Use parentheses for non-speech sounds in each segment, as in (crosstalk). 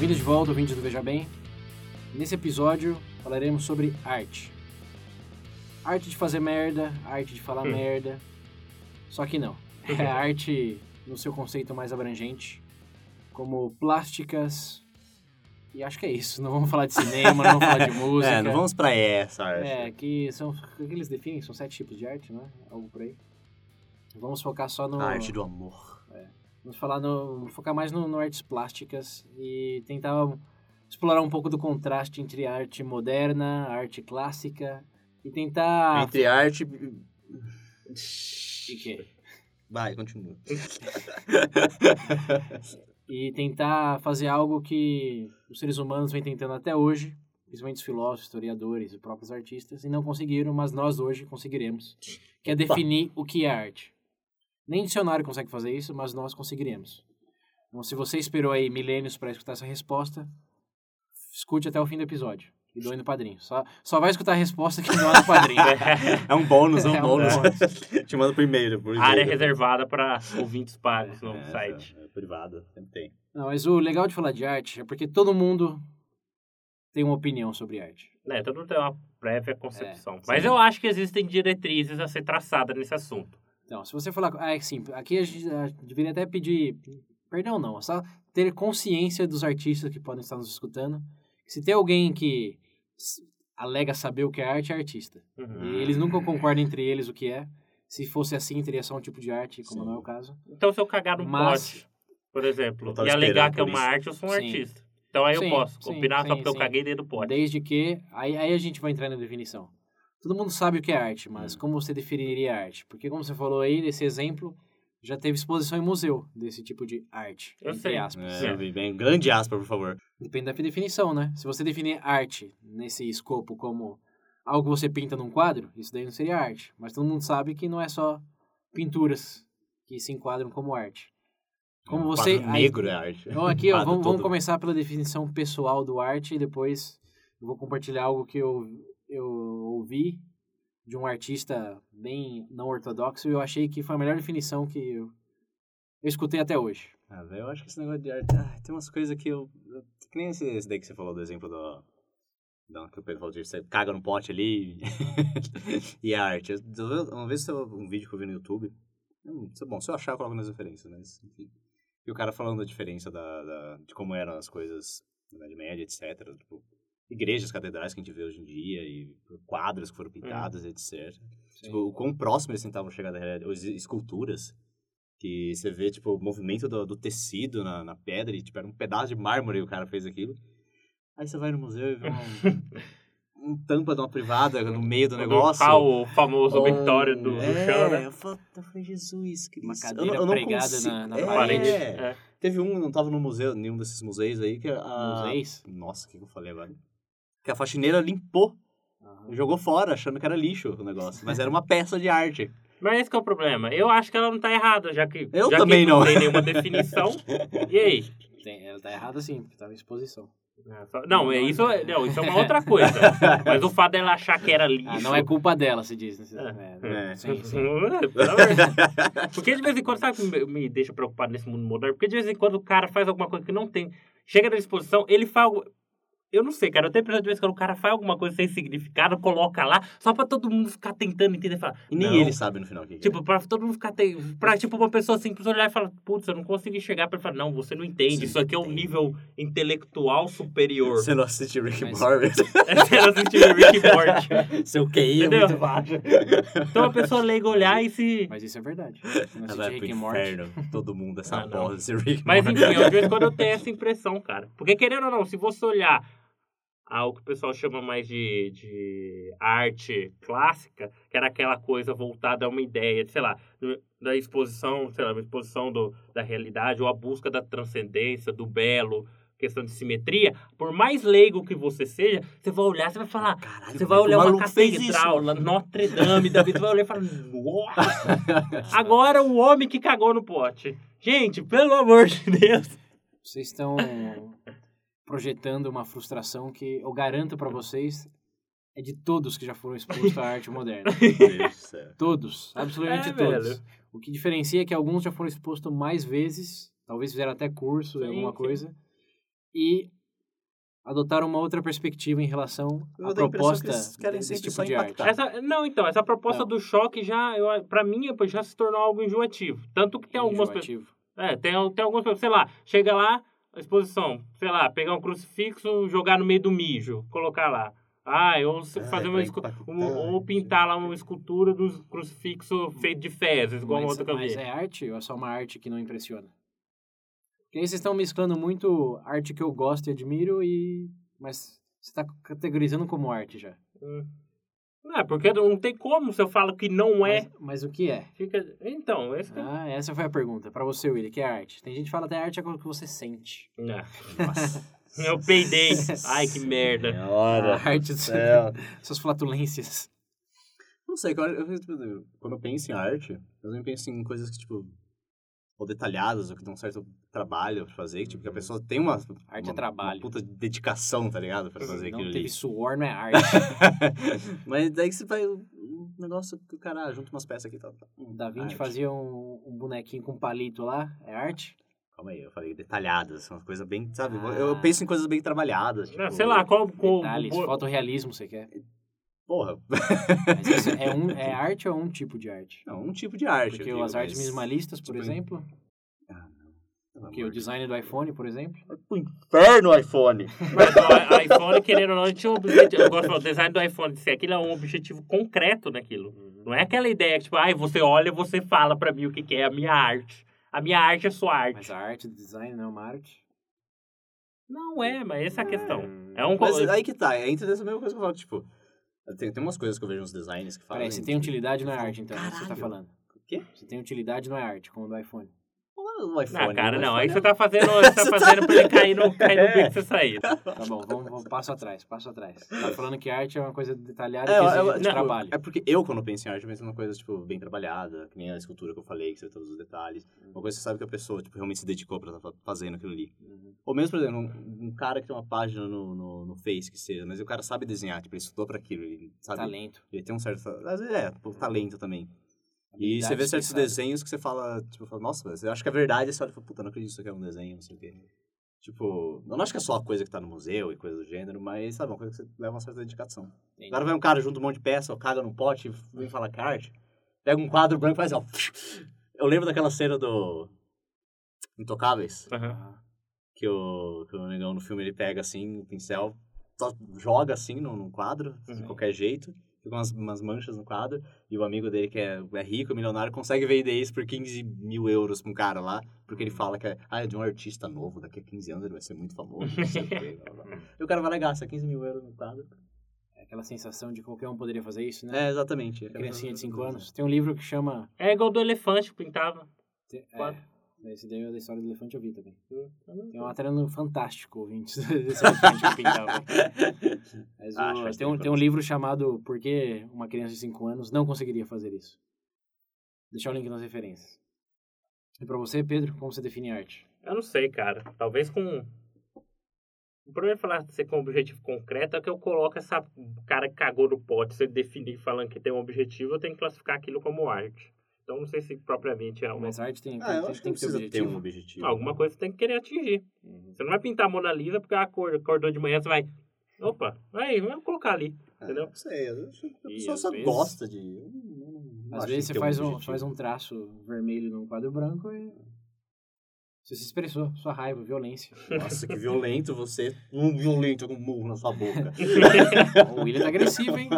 Bem-vindos de volta, ouvintes do Veja Bem. Nesse episódio falaremos sobre arte. Arte de fazer merda, arte de falar Hum. merda. Só que não. É (laughs) arte no seu conceito mais abrangente, como plásticas. E acho que é isso. Não vamos falar de cinema, não vamos falar de (laughs) música. É, não vamos pra essa arte. É, que são. O que eles definem? São sete tipos de arte, não é? Algo por aí. Vamos focar só no. A arte do amor. Vamos falar no. Vamos focar mais no, no artes plásticas e tentar explorar um pouco do contraste entre a arte moderna, a arte clássica e tentar. Entre arte... E quê? Vai, continua. (laughs) E tentar fazer algo que os seres humanos vêm tentando até hoje, principalmente os filósofos, historiadores e próprios artistas, e não conseguiram, mas nós hoje conseguiremos. Que é definir o que é arte. Nem dicionário consegue fazer isso, mas nós conseguiremos. Então, se você esperou aí milênios para escutar essa resposta, escute até o fim do episódio. E doe no padrinho. Só, só vai escutar a resposta que doa no padrinho. É um bônus, é um É bônus. (laughs) Te mando primeiro. Por Área e-mail. reservada para ouvintes pagos no É, site. É privada, sempre tem. Não, mas o legal de falar de arte é porque todo mundo tem uma opinião sobre arte. Né, todo mundo tem uma prévia concepção. É, Mas eu acho que existem diretrizes a ser traçadas nesse assunto. Então, se você falar. Ah, é sim, aqui a gente deveria até pedir. Perdão, não. Só ter consciência dos artistas que podem estar nos escutando. Se tem alguém que alega saber o que é arte, é artista. Uhum. E eles nunca concordam entre eles o que é. Se fosse assim, teria só um tipo de arte, como Sim. não é o caso. Então, se eu cagar num Mas- pote, por exemplo, e alegar que é uma arte, eu sou um Sim. artista. Então aí Sim, eu posso sim, opinar só sim, porque eu caguei dentro do pote. Desde que. Aí, aí a gente vai entrar na definição. Todo mundo sabe o que é arte, mas Hum. como você definiria arte? Porque, como você falou aí, nesse exemplo, já teve exposição em museu desse tipo de arte. Eu entre sei. aspas. É, bem, grande aspa, por favor. Depende da definição, né? Se você definir arte nesse escopo como algo que você pinta num quadro, isso daí não seria arte. Mas todo mundo sabe que não é só pinturas que se enquadram como arte. Como Um você. aí- negro é arte. Então (laughs) aqui, ó, vamos, vamos começar pela definição pessoal do arte e depois eu vou compartilhar algo que eu, eu ouvi de um artista bem não ortodoxo e eu achei que foi a melhor definição que eu, eu escutei até hoje. Ah, velho, eu acho que esse negócio de arte. Ah, tem umas coisas que eu. Que nem esse, esse daí que você falou do exemplo do. Não, que o Pedro falou de você caga no pote ali (laughs) e é arte. Uma vez um vídeo que eu vi no YouTube. Bom, se eu achar, eu coloco nas referências, mas enfim. E o cara falando da diferença da, da- de como eram as coisas na Idade Média, etc. Tipo, igrejas, catedrais que a gente vê hoje em dia, e quadros que foram pintados, etc. Tipo, o quão próximo eles tentavam chegar da realidade. Es- esculturas, que você vê, tipo, o movimento do, do tecido na, na pedra, e, tipo, era um pedaço de mármore e o cara fez aquilo. Aí você vai no museu e vê um, (laughs) um tampa de uma privada no meio do negócio. O famoso Ou- do, do é, chão, né? Eu falei, eu falei, Jesus Cristo. Uma eu cadeira eu não pregada consigo- na- na é, Parede. É. É. Teve um, não tava no museu, nenhum desses museus aí, que a... Museis? Nossa, o que que eu falei agora? Que a faxineira limpou, Aham. jogou fora, achando que era lixo o negócio. Mas era uma peça de arte. Mas esse que é o problema. Eu acho que ela não tá errada, já que, Eu já também que não. tem nenhuma definição. (laughs) E aí? Tem, ela tá errada sim, porque tava em exposição. Só- Não, é isso, é- não, isso é uma outra coisa. (laughs) Mas o fato dela achar que era lixo. Ah, não é culpa dela, se diz. Né? É. Sim, sim. (laughs) É, de Deus. Porque de vez em quando, sabe o que me- me deixa preocupado nesse mundo moderno? Porque de vez em quando o cara faz alguma coisa que não tem. Chega na exposição, ele faz. Eu não sei, cara. Eu tenho a impressão de vez quando o cara faz alguma coisa sem significado, coloca lá, só pra todo mundo ficar tentando entender. Falar, E nem não. ele sabe no final o que que é. Tipo, pra todo mundo ficar. Te... Pra, tipo, uma pessoa simples olhar e falar, putz, eu não consigo enxergar. Pra ele falar, não, você não entende. Sim, Isso aqui é um nível intelectual superior. Você não assiste Rick Mas- Morty? (laughs) Você não assistiu Rick e Morty. (laughs) Seu QI é Entendeu? muito baixo. Então a pessoa leiga olhar e se. Mas isso é verdade. Não Ela pro Rick and Morty. inferno. Todo mundo, essa Ah, desse Rick Mas Morty. enfim, eu, de vez em quando eu tenho essa impressão, cara. Porque querendo ou não, se você olhar ao que o pessoal chama mais de, de arte clássica, que era aquela coisa voltada a uma ideia, sei lá, da exposição, sei lá, uma exposição do, da realidade, ou a busca da transcendência, do belo, questão de simetria, por mais leigo que você seja, você vai olhar, você vai falar, Caralho, você vai é o olhar uma catedral, Notre Dame, Davi, você vai olhar e falar, nossa! (laughs) Agora o homem que cagou no pote. Gente, pelo amor de Deus. Vocês estão projetando uma frustração que eu garanto pra vocês é de todos que já foram expostos à arte moderna. (laughs) Todos, absolutamente É, todos. velho. O que diferencia é que alguns já foram expostos mais vezes, talvez fizeram até curso Sim, alguma sim. coisa, e adotaram uma outra perspectiva em relação Eu à que proposta querem desse tipo de arte. impactar. Essa, não, então, essa proposta Não. do choque já, pra mim, já se tornou algo enjoativo. Tanto que tem algumas pessoas. Enjoativo. É, tem, tem algumas pessoas, sei lá, chega lá, exposição, sei lá, pegar um crucifixo, jogar no meio do mijo, colocar lá. Ah, ou Ah, fazer é uma pra escu- impactar, um- ou pintar lá uma escultura do crucifixo feito de fezes, igual uma Mas, outra que eu mas é arte ou é só uma arte que não impressiona? Porque aí vocês estão mesclando muito arte que eu gosto e admiro e... Mas você está categorizando como arte já. Hum. Não, é porque não tem como se eu falo que não é. Mas, mas o que é? Fica... Então, esse que... Ah, essa foi a pergunta. Pra você, Willy, que é arte? Tem gente que fala até arte é aquilo que você sente. Não. Nossa. (laughs) Eu peidei. (laughs) Ai, que merda. Senhora. A arte, céu. (laughs) suas flatulências. Não sei, quando eu, eu- quando eu penso em arte, eu não penso em coisas que, tipo, ou detalhadas, ou que dão um certo trabalho pra fazer, que, tipo, que a pessoa tem uma... Arte uma, é trabalho. Uma puta dedicação, tá ligado? Pra fazer não aquilo teve ali. suor, não é (laughs) arte. Mas daí que você vai... Um negócio que o cara junta umas peças aqui e tal. Hum, Da Vinci arte. fazia um, um bonequinho com palito lá. É arte? Calma aí, eu falei detalhadas, uma coisa bem, sabe? Ah. Eu penso em coisas bem trabalhadas, tipo... Não, sei lá, qual. qual Detalhes, qual- fotorrealismo, você quer? Porra, Mas isso é, um, (laughs) é arte ou é um tipo de arte? não, um tipo de arte. Porque digo, as artes mas- minimalistas, por tipo, exemplo, Ah, não. Pelo que amor o de design do iPhone, por exemplo, Pro inferno, iPhone! (laughs) Mas o iPhone, querendo ou não, tinha um objetivo. Eu gosto de falar, o design do iPhone, se aquilo é um objetivo concreto naquilo. Não é aquela ideia que, tipo, ai, você olha e você fala pra mim o que, que é a minha arte. A minha arte é sua arte. mas a arte do design não é uma arte. Não é, mas essa é a questão. É um. Mas aí que tá, é entre essa mesma coisa que eu falo, tipo... Tem, tem umas coisas que eu vejo nos designs que falam... Peraí, se tem utilidade é falo, arte, então, é isso que você tá caralho. falando. O quê? Se tem utilidade não é arte, como o do iPhone. O iPhone. Não, cara, o não. iPhone Aí é- você tá fazendo, (laughs) você tá fazendo pra ele cair no, (laughs) cair no bico que você sair. Tá bom, vamos, vamos passo atrás, passo atrás. Tá falando que arte é uma coisa detalhada É, que exige eu- de trabalho. é porque eu, quando penso em arte, penso numa coisa, tipo, bem trabalhada, que nem a escultura que eu falei, que você vê todos os detalhes. Uma coisa que você sabe que a pessoa, tipo, realmente se dedicou pra estar fazendo aquilo ali. Uhum. Ou mesmo, por exemplo, um, um cara que tem uma página no, no, no Face, que seja, mas o cara sabe desenhar, tipo, ele estudou pra aquilo, ele sabe... Talento. Ele tem um certo... Às vezes é, um talento também. E você vê certos desenhos que você fala, tipo, fala, nossa, mas eu acho que é verdade, e você olha e fala, puta, não acredito que isso aqui é um desenho, não sei o quê. Tipo, eu não acho que é só a coisa que tá no museu e coisa do gênero, mas, sabe, uma coisa que você leva uma certa dedicação. Entendi. Agora vai um cara junto um monte de peça, ó, caga num pote e vem falar que é arte. Pega um quadro branco e faz, ó. (laughs) Eu lembro daquela cena do Intocáveis, Aham. que o, que o negão no filme ele pega assim, o pincel, só joga assim no, no quadro, de Uhum. qualquer jeito, fica umas, umas manchas no quadro, e o amigo dele, que é, é rico, milionário, consegue vender isso por 15 mil euros pra um cara lá, porque ele fala que é, ah, é de um artista novo, daqui a 15 anos ele vai ser muito famoso, não sei o quê, blá, blá, blá. E o cara vai lá e gasta 15 mil euros no quadro. É aquela sensação de qualquer um poderia fazer isso, né? É, exatamente. Criancinha de 5 anos. Tem um livro que chama... É igual do elefante que pintava. Quatro. É, esse daí é da história do elefante eu vi também. Tem uma matéria no Fantástico, ouvintes, (laughs) desse (laughs) elefante que pintava. Mas o- Acho, acho tem, um, tem um livro chamado Por que uma criança de 5 anos não conseguiria fazer isso. Deixar o link nas referências. E pra você, Pedro, como você define arte? Eu não sei, cara. Talvez com. O problema de falar de ser com objetivo concreto é que eu coloco essa cara que cagou no pote, se ele definir falando que tem um objetivo, eu tenho que classificar aquilo como arte. Então não sei se propriamente é uma. Mas arte tem, Ah, tem, que tem não que ter ter um objetivo. Alguma coisa você tem que querer atingir. Uhum. Você não vai pintar a Mona Lisa porque acordou de manhã, você vai. Opa, aí, vamos colocar ali. É, Entendeu? Não sei, a a pessoa só vezes- gosta de... eu não- não Às vezes que você faz um, objetivo. faz um traço vermelho num quadro branco e você se expressou, sua raiva, violência. Nossa, que violento você. Um violento com um murro na sua boca. (laughs) o William tá agressivo, hein?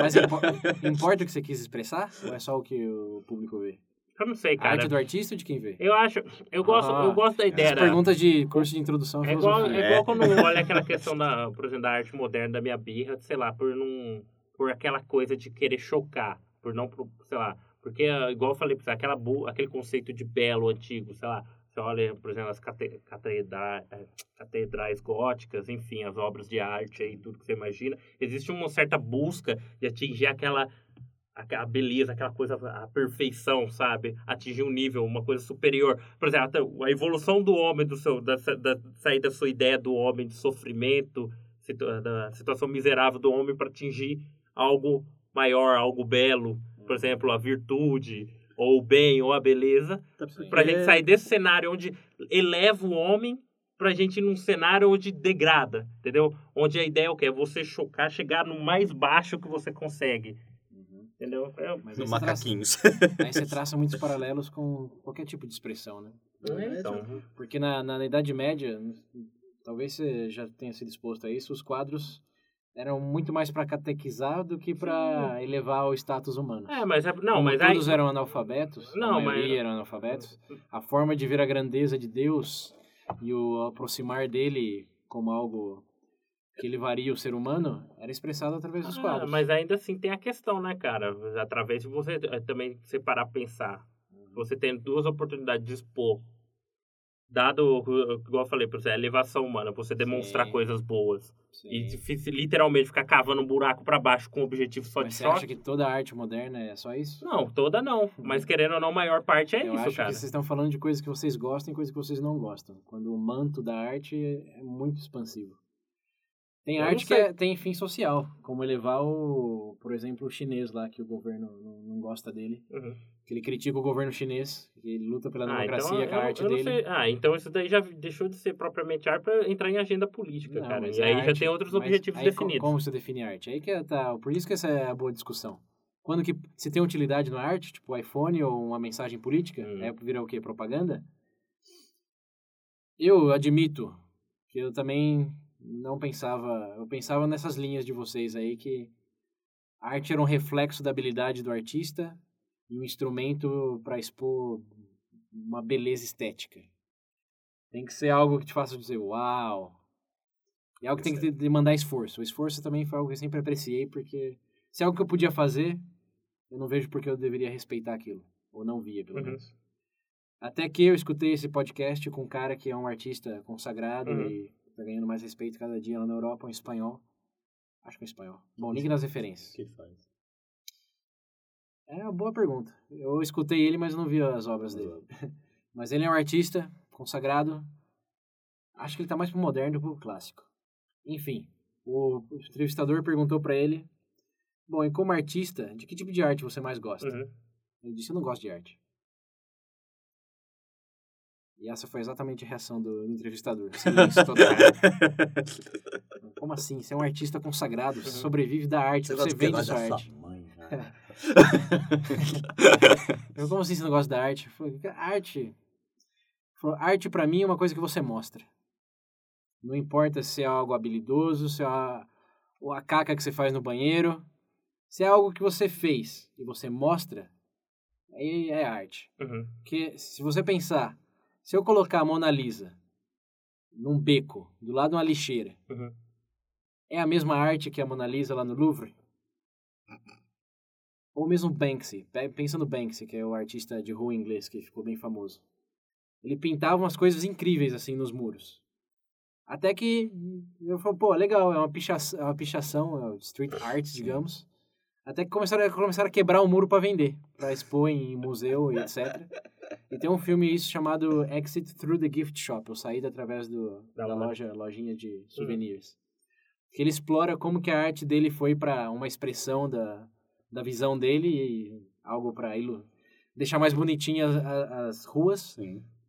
Mas impo- importa o que você quis expressar ou é só o que o público vê? Eu não sei, A cara. arte do artista ou de quem vê? Eu acho. Eu gosto, Ah, eu gosto da ideia. Essa da- pergunta de curso de introdução É igual, é igual quando olha aquela questão da, por exemplo, da arte moderna da minha birra, sei lá, por não. Por aquela coisa de querer chocar. Por não, sei lá. Porque, igual eu falei, pra você, aquela, aquele conceito de belo antigo, sei lá. Você olha, por exemplo, as cate- catedra- eh, catedrais góticas, enfim, as obras de arte aí, tudo que você imagina. Existe uma certa busca de atingir aquela aquela beleza, aquela coisa, a perfeição, sabe? Atingir um nível, uma coisa superior. Por exemplo, a evolução do homem, do seu, da, da, sair da sua ideia do homem de sofrimento, situa- da situação miserável do homem para atingir algo maior, algo belo. Por exemplo, a virtude, ou o bem, ou a beleza. Sim. Pra gente sair desse cenário onde eleva o homem pra gente ir num cenário onde degrada, entendeu? Onde a ideia é o quê? É você chocar, chegar no mais baixo que você consegue. Entendeu? É, Mas No você, traça, macaquinhos. aí você traça muitos paralelos com qualquer tipo de expressão, né? é, então. Porque na, na Idade Média, talvez você já tenha sido exposto a isso, os quadros eram muito mais para catequizar do que para elevar o status humano. É, mas é, não, Como mas aí todos eram analfabetos, Não, a maioria mas- eram analfabetos, a forma de ver a grandeza de Deus e o aproximar dele como algo que elevaria o ser humano era expressado através dos Ah, quadros. mas ainda assim tem a questão, né, cara? Através de você eh, também separar pensar. Você tem duas oportunidades de expor. Dado, igual eu falei pra você, a elevação humana, você demonstrar Sim. coisas boas. Sim. E literalmente ficar cavando um buraco pra baixo com o objetivo só Mas de você acha que toda a arte moderna é só isso? Não, toda não. Mas querendo ou não, a maior parte é Eu isso, acho cara. que vocês estão falando de coisas que vocês gostam e coisas que vocês não gostam. Quando o manto da arte é muito expansivo. Tem Eu arte que é- tem fim social, como elevar o, por exemplo, o chinês lá, que o governo não, não gosta dele. Uhum. Que ele critica o governo chinês, que ele luta pela Ah, democracia então, com a arte dele. sei. Ah, então isso daí já deixou de ser propriamente arte pra entrar em agenda política, Não, cara. E é aí já arte, tem outros objetivos aí definidos. Como você define arte? Aí que é, tá, por isso que essa é a boa discussão. Quando que se tem utilidade na arte, tipo iPhone ou uma mensagem política, Hum. é vira o quê? Propaganda? Eu admito que eu também não pensava, eu pensava nessas linhas de vocês aí que a arte era um reflexo da habilidade do artista e um instrumento para expor uma beleza estética. Tem que ser algo que te faça dizer, uau. É algo que tem que demandar esforço. O esforço também foi algo que eu sempre apreciei, porque se é algo que eu podia fazer, eu não vejo porque eu deveria respeitar aquilo. Ou não via, pelo Uhum. menos. Até que eu escutei esse podcast com um cara que é um artista consagrado Uhum. e tá ganhando mais respeito cada dia lá na Europa, um espanhol. Acho que é um espanhol. Bom, link nas referências. que faz? É uma boa pergunta. Eu escutei ele, mas não vi as obras dele. (laughs) Mas ele é um artista consagrado. Acho que ele tá mais pro moderno do que pro clássico. Enfim, o entrevistador perguntou pra ele: Bom, e como artista, de que tipo de arte você mais gosta? Uhum. Ele disse: Eu não gosto de arte. E essa foi exatamente a reação do entrevistador. Total. (laughs) Como assim? Você é um artista consagrado, você sobrevive da arte, você, vende sua arte. mãe, né? (laughs) Eu, como assim você não gosta da arte? Eu falei, "Cara, arte. Arte pra mim é uma coisa que você mostra. Não importa se é algo habilidoso, se é a, a caca que você faz no banheiro. Se é algo que você fez e você mostra, aí é arte. Uhum. Porque se você pensar, se eu colocar a Mona Lisa num beco, do lado de uma lixeira, Uhum. é a mesma arte que a Mona Lisa lá no Louvre? Ou mesmo Banksy. Pe- Pensa no Banksy, que é o artista de rua inglês que ficou bem famoso. Ele pintava umas coisas incríveis assim nos muros. Até que eu falei, pô, legal, é uma pichação, é uma pichação é street art, digamos. Até que começaram, a- começaram a quebrar o muro para vender, para expor em museu e etc. E tem um filme isso chamado Exit Through the Gift Shop, ou Saída através do, Da da loja. lojinha de souvenirs. Que ele explora como que a arte dele foi para uma expressão da, da visão dele e algo para deixar mais bonitinhas as, as ruas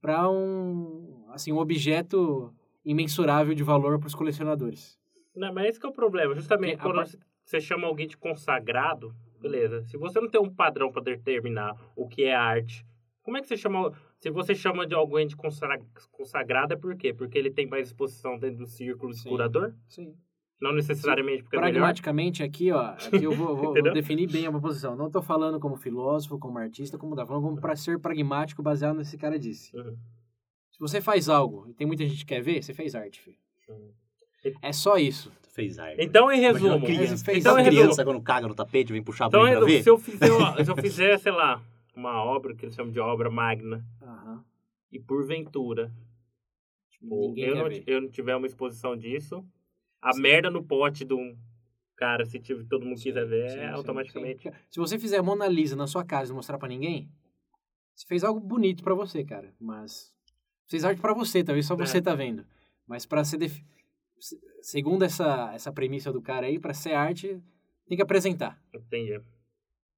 para um assim um objeto imensurável de valor para os colecionadores. Não, mas esse é o problema. Justamente Porque a par- você chama alguém de consagrado, beleza. Se você não tem um padrão para determinar o que é arte, como é que você chama... Se você chama de alguém de consagra- consagrado, é por quê? Porque ele tem mais exposição dentro do círculo de Sim. curador? Sim. Não necessariamente porque é. Pragmaticamente aqui, ó, aqui eu vou, vou- vou definir bem a minha posição. Não tô falando como filósofo, como artista, como da falando como para ser pragmático baseado nesse cara disse. Uhum. Se você faz algo e tem muita gente que quer ver, você fez arte, filho. Uhum. É só isso. Fez arte. Então, em Imagina resumo, uma criança, Fez- então, em resumo, criança quando caga no tapete vem puxar a então, pra ver. se, eu fizer, (laughs) se eu fizer, sei lá, uma obra que eles chamam de obra magna, e porventura, tipo, Ninguém eu não, ver. eu não tiver uma exposição disso, a merda no pote de um cara, se tiver, todo mundo quiser ver, Sim, é sim, automaticamente. sim. Se você fizer a Mona Lisa na sua casa e não mostrar pra ninguém, você fez algo bonito pra você, cara. Mas fez arte pra você, talvez só É. você tá vendo. Mas pra ser def... se- segundo essa essa premissa do cara aí, pra ser arte, tem que apresentar. Entendi.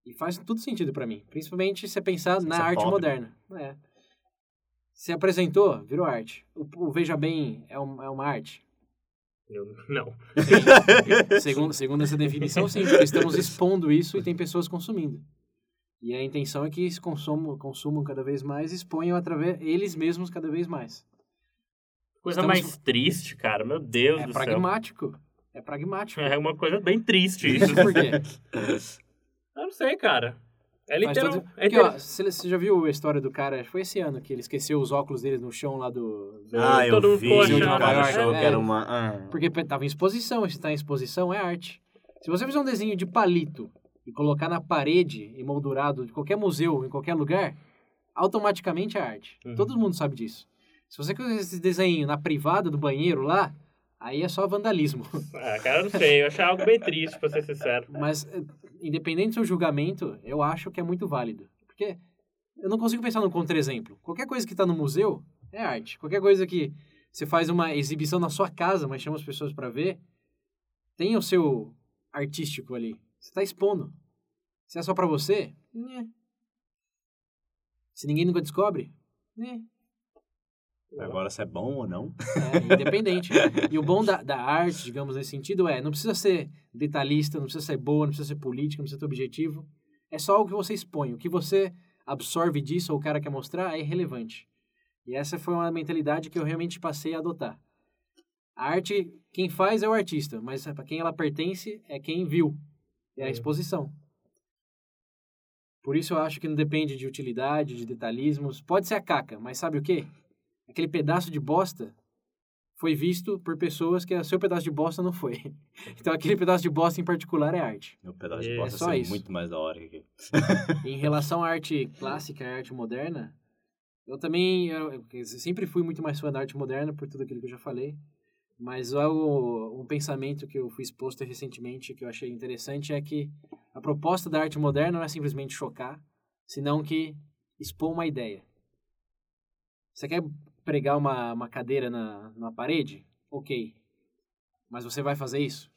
E faz tudo sentido pra mim, principalmente se você pensar na é arte pop, moderna. É. Se apresentou, virou arte. O, o Veja Bem é, um- é uma arte. Eu, não. Segundo, segundo essa definição, sim, estamos expondo isso e tem pessoas consumindo. E a intenção é que esse consumo, consumam cada vez mais e exponham através eles mesmos cada vez mais. Coisa Estamos- mais triste, cara. Meu Deus É do pragmático. É pragmático. céu. É uma coisa bem triste isso. Por quê? Eu não sei, cara. É Faz literal. todo- é literal- você já viu a história do cara? Foi esse ano que ele esqueceu os óculos dele no chão lá do. do- Ah, eu todo mundo vi. cara achou é. que era uma... Ah. Porque tava em exposição, se tá em exposição é arte. Se você fizer um desenho de palito e colocar na parede, emoldurado de qualquer museu, em qualquer lugar, automaticamente é arte. Uhum. Todo mundo sabe disso. Se você fizer esse desenho na privada do banheiro lá, aí é só vandalismo. (laughs) Ah, cara, não sei. Eu achei algo bem triste, pra ser sincero. Mas, eh, independente do seu julgamento, eu acho que é muito válido. Porque eu não consigo pensar num contra-exemplo. Qualquer coisa que está no museu é arte. Qualquer coisa que você faz uma exibição na sua casa, mas chama as pessoas para ver, tem o seu artístico ali. Você está expondo. Se é só para você, né. Se ninguém nunca descobre, né. Agora, se é bom ou não? É, independente. e o bom da, da arte, digamos, nesse sentido, é não precisa ser detalhista, não precisa ser boa, não precisa ser política, não precisa ter objetivo. É só o que você expõe. O que você absorve disso ou o cara quer mostrar é irrelevante. E essa foi uma mentalidade que eu realmente passei a adotar. A arte, quem faz é o artista, mas para quem ela pertence é quem viu. É a Uhum. exposição. Por isso eu acho que não depende de utilidade, de detalhismos. Pode ser a caca, mas sabe o quê? Aquele pedaço de bosta foi visto por pessoas que o seu pedaço de bosta não foi. (laughs) Então aquele pedaço de bosta em particular é arte. Meu pedaço de É bosta só ser isso. muito mais da hora que. (laughs) (laughs) Em relação à arte clássica e à arte moderna, eu também eu, eu sempre fui muito mais fã da arte moderna por tudo aquilo que eu já falei. Mas algo, um pensamento que eu fui exposto recentemente que eu achei interessante é que a proposta da arte moderna não é simplesmente chocar, senão que expor uma ideia. Você quer pregar uma, uma cadeira na, na parede? Ok. Mas você vai fazer isso?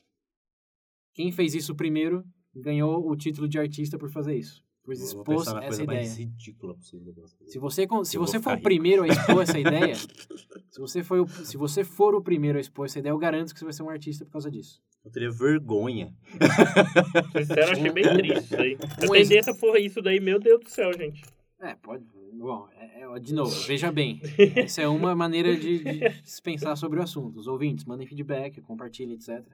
Quem fez isso primeiro ganhou o título de artista por fazer isso. Por expor essa coisa ideia. Se você, se Eu você for o primeiro a expor essa ideia, (laughs) se você, foi o, se você for o primeiro a expor essa ideia, eu garanto que você vai ser um artista por causa disso. Eu teria vergonha. Sincero, eu achei bem triste isso aí. A Um tendência for isso daí, meu Deus do céu, gente. É, pode. Bom, é- é- de novo, veja bem. (laughs) Essa é uma maneira de, de se pensar sobre o assunto. Os ouvintes mandem feedback, compartilhem, etc.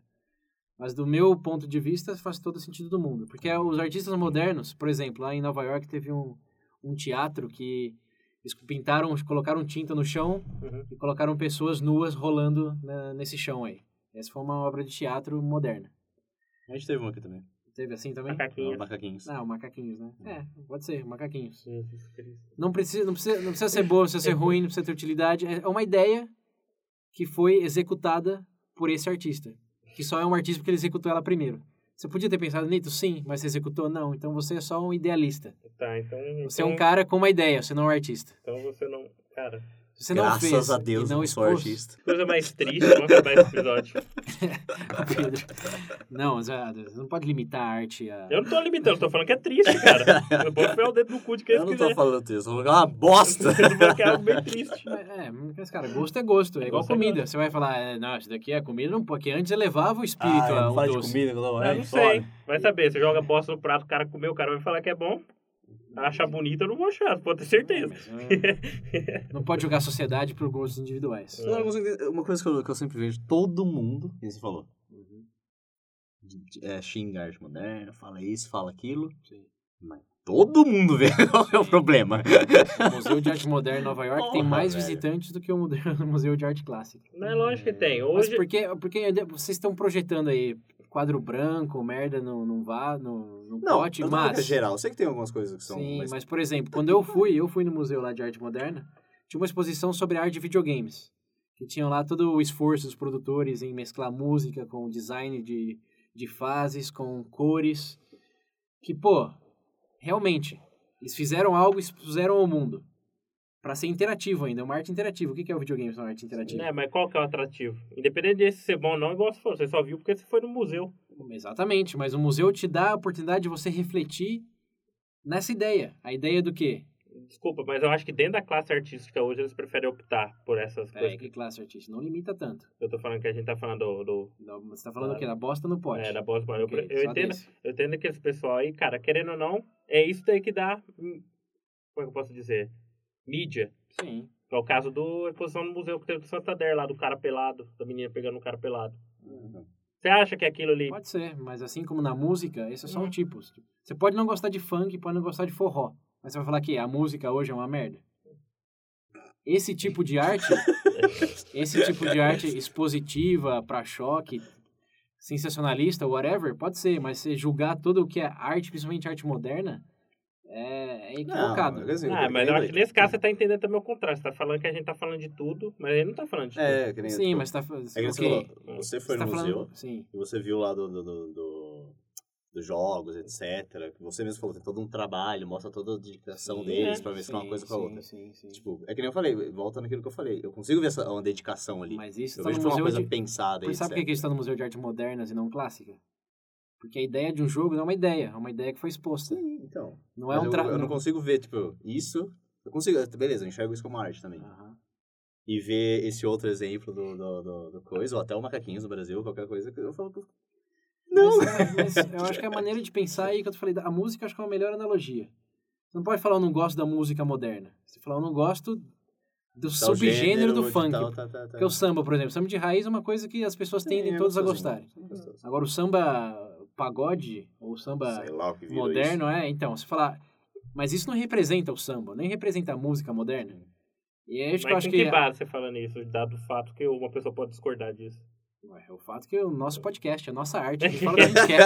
Mas do meu ponto de vista, faz todo sentido do mundo. Porque os artistas modernos, por exemplo, lá em Nova York teve um, um teatro que eles pintaram, colocaram tinta no chão Uhum. e colocaram pessoas nuas rolando na- nesse chão aí. Essa foi uma obra de teatro moderna. A gente teve uma aqui também. Teve assim também? Macaquinho. Macaquinhos. Ah, o macaquinhos, né? É, pode ser, macaquinhos. Jesus Cristo. Não precisa, não precisa, não precisa ser boa, não precisa ser (laughs) ruim, não precisa ter utilidade. É uma ideia que foi executada por esse artista. Que só é um artista porque ele executou ela primeiro. Você podia ter pensado, Nito, sim, mas você executou? Não. Então você é só um idealista. Tá, então. Você é então, um cara com uma ideia, você não é um artista. Então você não. Cara, Você não Graças fez a Deus, e não eu sou expôs, artista. coisa mais triste, vamos acabar esse episódio. (laughs) Pedro. Não, Zé, você não pode limitar a arte a... Eu não tô limitando, tô falando que é triste, cara. Eu vou enfiar o dedo no cu de quem Eu não quiser. tô falando isso, eu vou jogar uma bosta. Eu tô falando que é algo bem triste. (laughs) É, mas, cara, gosto é gosto. É igual Gosto é comida. Você vai falar, é, não, isso daqui é comida, não, porque antes elevava o espírito Ah, ao não faz de doce. comida, não, Eu é não sei. Vai saber, você joga bosta no prato, o cara comeu, o cara vai falar que é bom. Achar bonito, eu não vou achar, pode ter certeza. Mas, é, (laughs) não pode julgar a sociedade por gostos individuais. Entender- Uma coisa que eu, que eu sempre vejo, todo mundo, que você falou, Uhum. é, xinga a arte moderna, fala isso, fala aquilo. Mas todo mundo vê (laughs) qual é o problema. O Museu de Arte Moderna em Nova York tem Porra, mais velho. visitantes do que (laughs) o Museu de Arte Clássica. Não é lógico que tem. Mas Hoje. por que, porque vocês estão projetando aí quadro branco, merda no, no, vá, no, no Não, pote, falando que é mas... geral. Eu sei que tem algumas coisas que são... Sim, mas- mas por exemplo, quando eu fui, eu fui no Museu lá de Arte Moderna, tinha uma exposição sobre arte de videogames. Que tinham lá todo o esforço dos produtores em mesclar música com design de, de fases, com cores. Que, pô, realmente, eles fizeram algo e expuseram ao mundo. Pra ser interativo ainda, é uma arte interativa. O que é o videogame se é arte interativa? Né, mas qual que é o atrativo? Independente desse ser bom ou não, igual você falou, você só viu porque você foi no museu. Exatamente, mas o museu te dá a oportunidade de você refletir nessa ideia. A ideia do quê? Desculpa, mas eu acho que dentro da classe artística hoje eles preferem optar por essas É, coisas. que classe artística? Não limita tanto. Eu tô falando que a gente tá falando do. do Não, Você tá falando Claro. o quê? Da bosta no pote. é, da Boss Boy. Eu, Ok, eu só entendo, desse. eu entendo que esse pessoal aí, cara, querendo ou não, é isso daí que dá. hum, Como é que eu posso dizer? Mídia. Sim. É o caso do exposição no museu que teve do Santander lá, do cara pelado, da menina pegando um cara pelado. Uhum. Você acha que aquilo ali. Pode ser, mas assim como na música, esse é só um Hum. tipo. Você pode não gostar de funk, pode não gostar de forró. Mas você vai falar que a música hoje é uma merda. Esse tipo de arte, (laughs) esse tipo de arte expositiva, pra choque, sensacionalista, whatever, pode ser, mas você julgar tudo o que é arte, principalmente arte moderna, é, é equivocado. Não, assim, Ah, mas eu acho que nesse caso você tá entendendo também o contrário. Você tá falando que a gente tá falando de tudo, mas ele não tá falando de tudo. É, que nem... Sim, tipo, mas tá falando. É nem você falou, você foi você tá no museu falando. Sim. e você viu lá do, do, do, do- dos jogos, etc. que Você mesmo falou, tem todo um trabalho, mostra toda a dedicação Sim, deles é. pra mesclar uma Sim, coisa com a sim, outra. Sim, sim. Tipo, é que nem eu falei, volta naquilo que eu falei. Eu consigo ver essa, uma dedicação ali. Mas isso eu tá vejo no foi uma museu coisa de... pensada Mas sabe por que que isso está no Museu de Arte Modernas e não clássica? Porque a ideia de um jogo não é uma ideia, é uma ideia que foi exposta. Sim, então. Não é um eu, tra... eu não consigo ver, tipo, isso... Eu consigo, beleza, eu enxergo isso como arte também. Aham. E ver esse outro exemplo do, do, do, do coisa, ou até o Macaquinhos do Brasil, qualquer coisa, que eu falo... Não! Mas, (laughs) mas eu acho que a maneira de pensar aí que eu falei, a música acho que é uma melhor analogia. Você não pode falar eu não gosto da música moderna. Você fala eu não gosto do Tal subgênero do funk. tal, tá. Porque o samba, por exemplo, samba de raiz é uma coisa que as pessoas tendem é todas a gostarem. é gostoso. Agora o samba pagode ou samba moderno é, então, você falar, mas isso não representa o samba, nem representa a música moderna. E é isso que eu acho que, que base você fala nisso, dado o fato que uma pessoa pode discordar disso? Ué, é o fato que o nosso podcast, a nossa arte, (laughs) a gente fala o que a gente quer.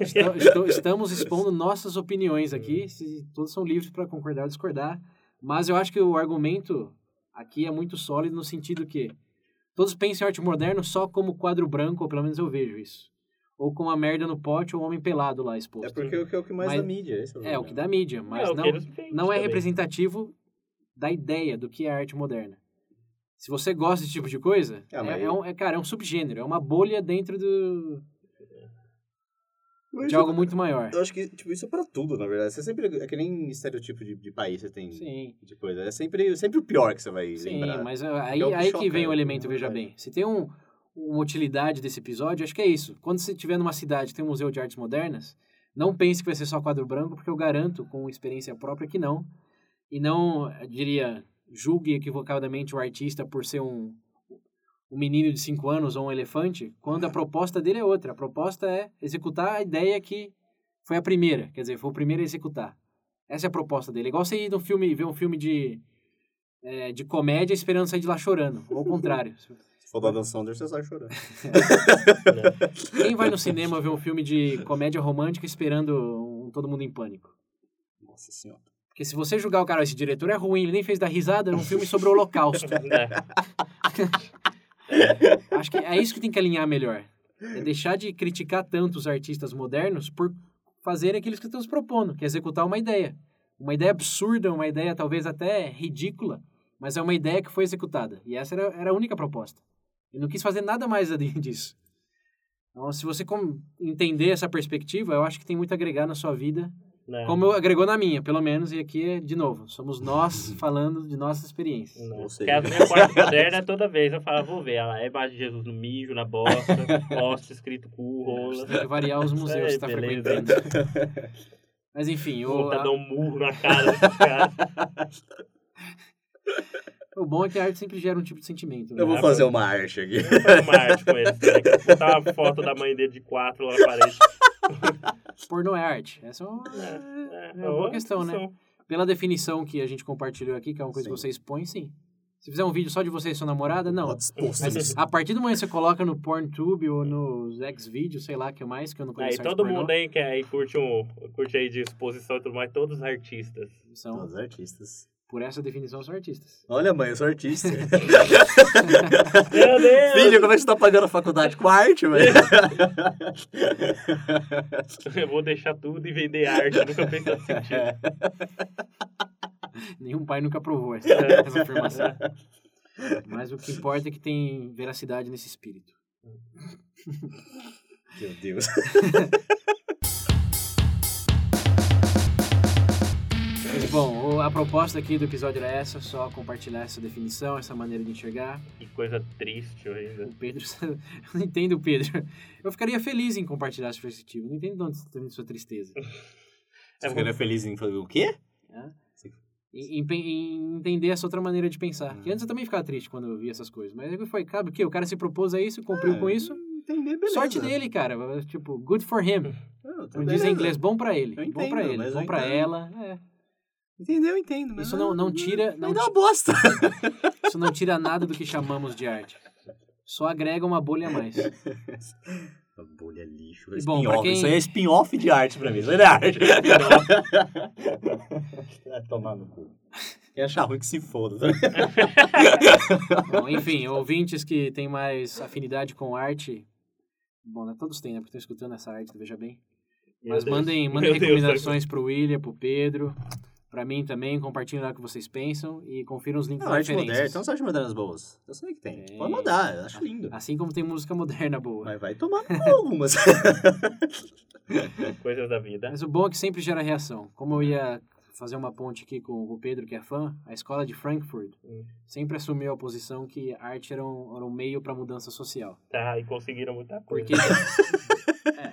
Estou- estou- estamos expondo nossas opiniões aqui, se, todos são livres para concordar ou discordar, mas eu acho que o argumento aqui é muito sólido no sentido que todos pensam em arte moderna só como quadro branco, ou pelo menos eu vejo isso. Ou com a merda no pote ou um homem pelado lá exposto. É porque é o que é o mais Mas- dá mídia. Esse o É, o que dá mídia, mas é, o não, não é também. representativo da ideia do que é arte moderna. Se você gosta desse tipo de coisa, Ah, é, mas é um, é, cara, é um subgênero, é uma bolha dentro do, Mas de algo muito maior. Eu acho que, tipo, isso é pra tudo, na verdade. Você sempre... É que nem estereotipo de, de país você tem Sim, de coisa. É sempre, sempre o pior que você vai sim, lembrar. mas é aí, é que aí que vem o é, elemento, veja bem. Se tem um, uma utilidade desse episódio, acho que é isso. Quando você estiver numa cidade tem um museu de artes modernas, não pense que vai ser só quadro branco, porque eu garanto, com experiência própria, que não. E não, eu diria, julgue equivocadamente o artista por ser um, um menino de 5 anos ou um elefante, quando a proposta dele é outra. A proposta é executar a ideia que foi a primeira, quer dizer, foi o primeiro a executar. Essa é a proposta dele. Igual você ir no filme, ver um filme de, é, de comédia esperando sair de lá chorando. Ou ao contrário. (laughs) Se for da Dan Saunders, você sai chorando. (laughs) Quem vai no cinema ver um filme de comédia romântica esperando um Todo Mundo em Pânico? Nossa senhora. Porque se você julgar o cara, esse diretor é ruim, ele nem fez dar risada, é um filme sobre o holocausto. É. (laughs) Acho que é isso que tem que alinhar melhor. É deixar de criticar tanto os artistas modernos por fazer aquilo que estamos propondo, que é executar uma ideia. Uma ideia absurda, uma ideia talvez até ridícula, mas é uma ideia que foi executada. E essa era, era a única proposta. Eu não quis fazer nada mais além (laughs) disso. Então, se você entender essa perspectiva, eu acho que tem muito a agregar na sua vida, Não. como eu agregou na minha, pelo menos, e aqui, é, de novo, somos nós (laughs) falando de nossas experiências. Não. Ou Porque a minha parte moderna, toda vez eu falo, vou ver, ela é imagem de Jesus no mijo, na bosta, poste escrito cu, rola. Tem que variar os museus que você está É, beleza. frequentando. Mas enfim, o, a- dar um murro na cara caras. (laughs) O bom é que a arte sempre gera um tipo de sentimento. né? Eu vou Ah, fazer uma arte aqui. Eu vou fazer uma arte com eles. Né? Botar uma foto da mãe dele de quatro lá na parede. (laughs) Pornô é arte. Essa é uma, É, é uma boa questão, né? discussão. Pela definição que a gente compartilhou aqui, que é uma coisa que Sim. você expõe, sim. Se fizer um vídeo só de você e sua namorada, não. Mas a partir do momento que você coloca no PornTube ou nos Xvideos, sei lá, que é mais, que eu não Aí conheço site todo pornô, mundo aí que aí curte, um, curte aí de exposição e tudo mais, todos os artistas. São, Os artistas. Por essa definição, são artistas. Olha, mãe, eu sou artista. (laughs) Meu Deus! Filho, como é que você tá pagando a faculdade com arte, velho? (laughs) Eu vou deixar tudo e vender arte, nunca fez tanto sentido. (laughs) Nenhum pai nunca provou essa, essa afirmação. Mas o que importa é que tem veracidade nesse espírito. Meu Deus. Bom, a proposta aqui do episódio era essa, só compartilhar essa definição, essa maneira de enxergar. Que coisa triste ainda. O Pedro, (laughs) eu não entendo o Pedro. Eu ficaria feliz em compartilhar essa perspectiva. Não entendo de onde está vindo sua tristeza. (laughs) Você ficaria feliz em fazer o quê? né? Em, em entender essa outra maneira de pensar. Que antes eu também ficava triste quando eu via essas coisas. Mas aí foi, cabe o quê? O cara se propôs a isso, cumpriu Ah, com isso. Entender, beleza. Sorte dele, cara. Tipo, good for him. Não, tá Como diz em inglês, bom pra ele. Eu bom pra entendo, ele, mas bom pra entendo. ela. É. Entendeu? Eu entendo. Mas Isso não- não tira- não Não dá ti- uma bosta. (laughs) Isso não tira nada do que chamamos de arte. Só agrega uma bolha a mais. (laughs) Uma bolha lixo. E bom, spin-off. quem- Isso aí é spin-off de arte pra mim. Isso aí não é arte. (laughs) Vai tomar no cu. Quem achar ruim que se foda. tá? Bom, enfim, ouvintes que têm mais afinidade com arte. Bom, né, todos têm, né? Porque estão escutando essa arte, veja bem. Mas mandem, mandem Meu Deus, recomendações pro William, pro Pedro, pra mim também, compartilhem lá o que vocês pensam e confiram os links Não, arte moderna. Tem umas artes modernas boas. Eu sei que tem. Tem. Pode mandar, eu acho lindo. Assim como tem música moderna boa. Mas vai tomar algumas. (laughs) Coisas da vida. Mas o bom é que sempre gera reação. Como eu ia fazer uma ponte aqui com o Pedro, que é fã, a escola de Frankfurt Hum. sempre assumiu a posição que a arte era um, era um meio para mudança social. Tá, e conseguiram muita coisa. Porque. (laughs) (laughs) É.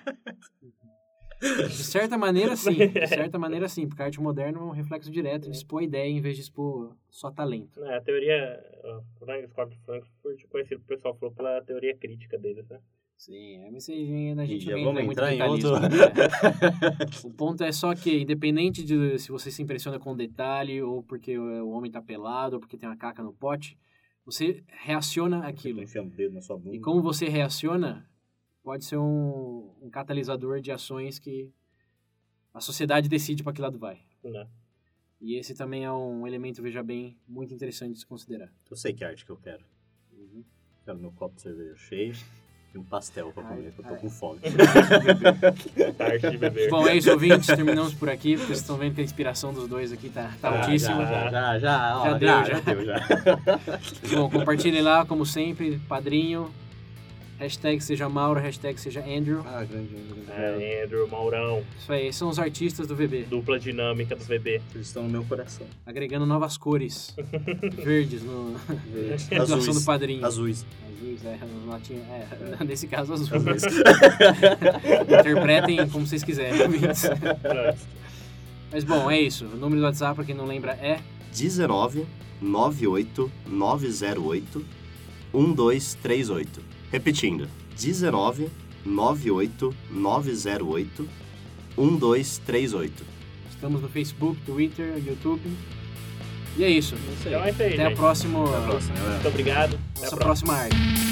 De certa maneira, sim. De (laughs) certa maneira, sim. Porque a arte moderna é um reflexo direto de expor ideia em vez de expor só talento. É, a teoria, a escola de Frankfurt, conhecido, o pessoal falou pela teoria crítica deles, né? Sim, é, mas aí a gente já não vamos entra muito entrar em outro- né? (laughs) O ponto é só que, independente de se você se impressiona com detalhe, ou porque o o homem tá pelado, ou porque tem uma caca no pote, você reaciona àquilo. Enfiando o dedo na sua bunda. E como você reaciona, pode ser um, um catalisador de ações que a sociedade decide para que lado vai. Né? E esse também é um elemento, veja bem, muito interessante de se considerar. Eu sei que arte que eu quero. Uhum. Quero meu copo de cerveja cheio e um pastel pra comer, que eu tô com fome. (laughs) Arte de beber. Bom, é isso, ouvintes. Terminamos por aqui, porque vocês estão vendo que a inspiração dos dois aqui tá, tá Ah, altíssima. já. Já, já, ó, Já já, deu, já, já. deu, já. Bom, compartilhem lá, como sempre, padrinho. Hashtag seja Mauro, hashtag seja Andrew. Ah, grande, grande. É, Andrew, Maurão, Isso aí, são os artistas do VB. dupla dinâmica dos bebê. Eles estão no meu coração. Agregando novas cores. (laughs) Verdes no, (laughs) na doação do Azuis. padrinho. Azuis. Azuis, é, no latim, é, nesse caso azuis. Azuis. (laughs) Interpretem como vocês quiserem. É. Mas bom, é isso. O número do WhatsApp, pra quem não lembra, é 19 98 908 1238. Repetindo, 19 98 908 1238. Estamos no Facebook, Twitter, YouTube. E é isso. Então é isso aí, Até a gente. próxima, Até a próxima. Muito obrigado. Até a nossa próxima. próxima arte.